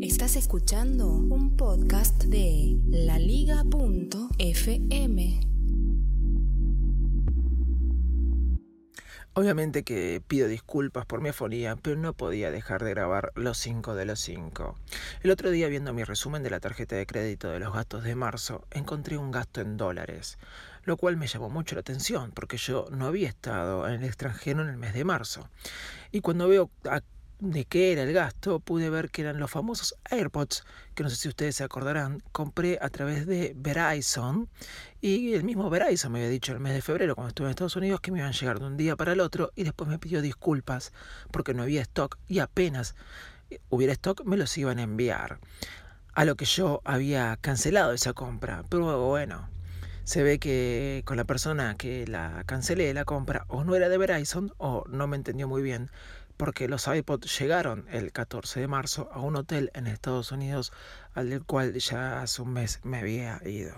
Estás escuchando un podcast de laliga.fm. Obviamente que pido disculpas por mi afonía, pero no podía dejar de grabar los 5 de los 5. El otro día viendo mi resumen de la tarjeta de crédito de los gastos de marzo, encontré un gasto en dólares, lo cual me llamó mucho la atención porque yo no había estado en el extranjero en el mes de marzo. Y cuando veo de qué era el gasto, pude ver que eran los famosos AirPods, que no sé si ustedes se acordarán, compré a través de Verizon y el mismo Verizon me había dicho el mes de febrero cuando estuve en Estados Unidos que me iban a llegar de un día para el otro y después me pidió disculpas porque no había stock y apenas hubiera stock me los iban a enviar. A lo que yo había cancelado esa compra, pero bueno, se ve que con la persona que la cancelé la compra o no era de Verizon o no me entendió muy bien porque los iPods llegaron el 14 de marzo a un hotel en Estados Unidos al cual ya hace un mes me había ido.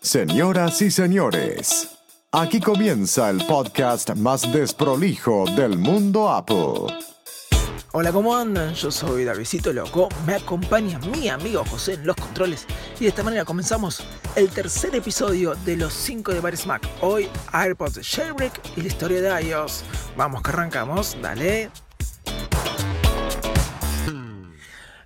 Señoras y señores, aquí comienza el podcast más desprolijo del mundo Apple. Hola, ¿cómo andan? Yo soy Davidito Loco, me acompaña mi amigo José en los controles y de esta manera comenzamos el tercer episodio de los 5 de Bar. Hoy AirPods Jailbreak y la historia de iOS. Vamos que arrancamos, dale.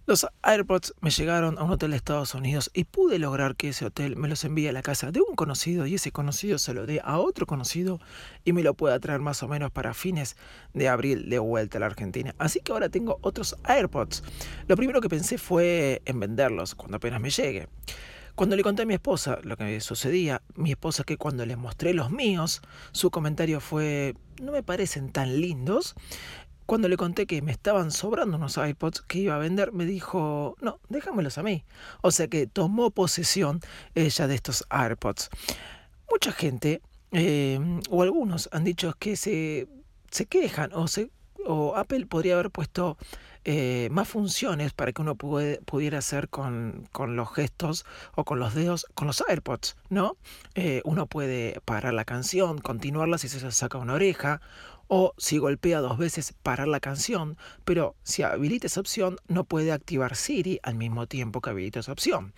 Los AirPods me llegaron a un hotel de Estados Unidos y pude lograr que ese hotel me los envíe a la casa de un conocido y ese conocido se lo dé a otro conocido y me lo pueda traer más o menos para fines de abril de vuelta a la Argentina. Así que ahora tengo otros AirPods. Lo primero que pensé fue en venderlos cuando apenas me llegue. Cuando le conté a mi esposa lo que sucedía, mi esposa que cuando le mostré los míos, su comentario fue, no me parecen tan lindos, cuando le conté que me estaban sobrando unos iPods que iba a vender, me dijo, no, déjamelos a mí. O sea que tomó posesión ella de estos AirPods. Mucha gente, eh, o algunos, han dicho que se, se quejan o, se, o Apple podría haber puesto eh, más funciones para que uno pudiera hacer con, con, los gestos o con los dedos, con los AirPods, ¿no? Eh, uno puede parar la canción, continuarla si se saca una oreja, o si golpea dos veces parar la canción, pero si habilita esa opción no puede activar Siri al mismo tiempo que habilita esa opción.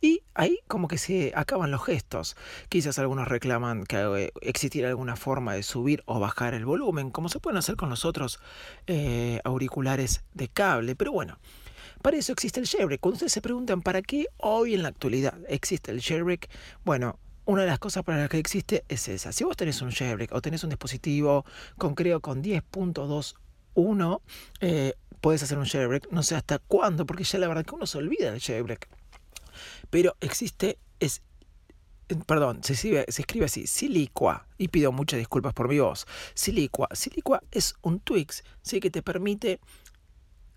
Y ahí como que se acaban los gestos. Quizás algunos reclaman que eh, existiera alguna forma de subir o bajar el volumen, como se pueden hacer con los otros auriculares de cable, pero bueno. Para eso existe el jailbreak. Cuando ustedes se preguntan para qué hoy en la actualidad existe el jailbreak, bueno, una de las cosas para las que existe es esa. Si vos tenés un jailbreak o tenés un dispositivo con creo con 10.21, eh, puedes hacer un jailbreak. No sé hasta cuándo, porque ya la verdad que uno se olvida del jailbreak. Pero existe, es eh, perdón, se escribe, se escribe así, Silicua, y pido muchas disculpas por mi voz. Silicua, Silicua es un Twix, ¿sí? que te permite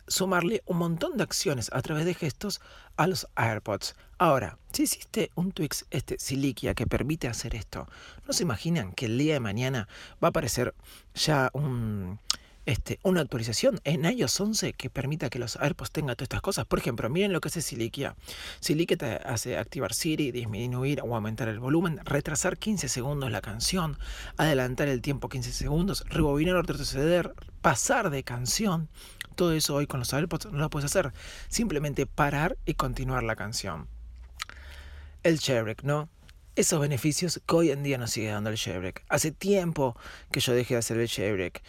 sumarle un montón de acciones a través de gestos a los AirPods. Ahora, si existe un Twix, este Siliquia, que permite hacer esto, ¿no se imaginan que el día de mañana va a aparecer ya un, este, una actualización en iOS 11 que permita que los AirPods tengan todas estas cosas? Por ejemplo, miren lo que hace Siliquia. Siliquia te hace activar Siri, disminuir o aumentar el volumen, retrasar 15 segundos la canción, adelantar el tiempo 15 segundos, rebobinar o retroceder, pasar de canción. Todo eso hoy con los AirPods no lo puedes hacer. Simplemente parar y continuar la canción. El jailbreak, ¿no? Esos beneficios que hoy en día nos sigue dando el jailbreak. Hace tiempo que yo dejé de hacer el jailbreak.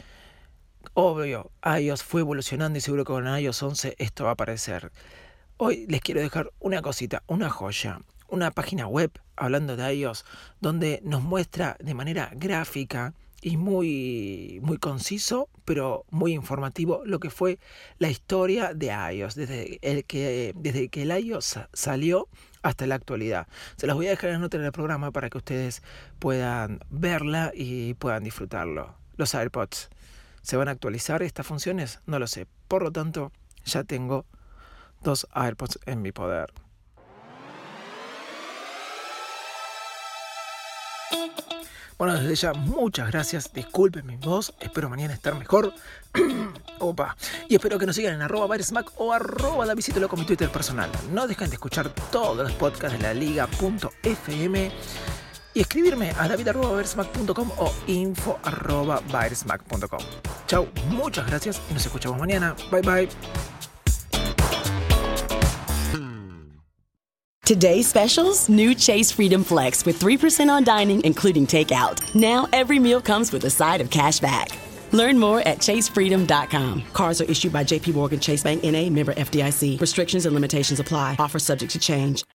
Obvio, iOS fue evolucionando y seguro que con iOS 11 esto va a aparecer. Hoy les quiero dejar una cosita, una joya, una página web hablando de iOS donde nos muestra de manera gráfica y muy, muy conciso, pero muy informativo, lo que fue la historia de iOS, desde, el que, desde que el iOS salió hasta la actualidad. Se las voy a dejar en nota del programa para que ustedes puedan verla y puedan disfrutarlo. Los AirPods ¿Se van a actualizar estas funciones? No lo sé. Por lo tanto, ya tengo dos AirPods en mi poder. Bueno, desde ya muchas gracias. Disculpen mi voz. Espero mañana estar mejor. Opa. Y espero que nos sigan en arroba Smack o arroba Davidito con mi Twitter personal. No dejen de escuchar todos los podcasts de la liga.fm y escribirme a david.com o info.com. Chau, muchas gracias y nos escuchamos mañana. Bye bye. Today's specials new Chase Freedom Flex with 3% on dining, including takeout. Now every meal comes with a side of cash back. Learn more at chasefreedom.com. Cards are issued by JP Morgan Chase Bank NA member FDIC. Restrictions and limitations apply. Offer subject to change.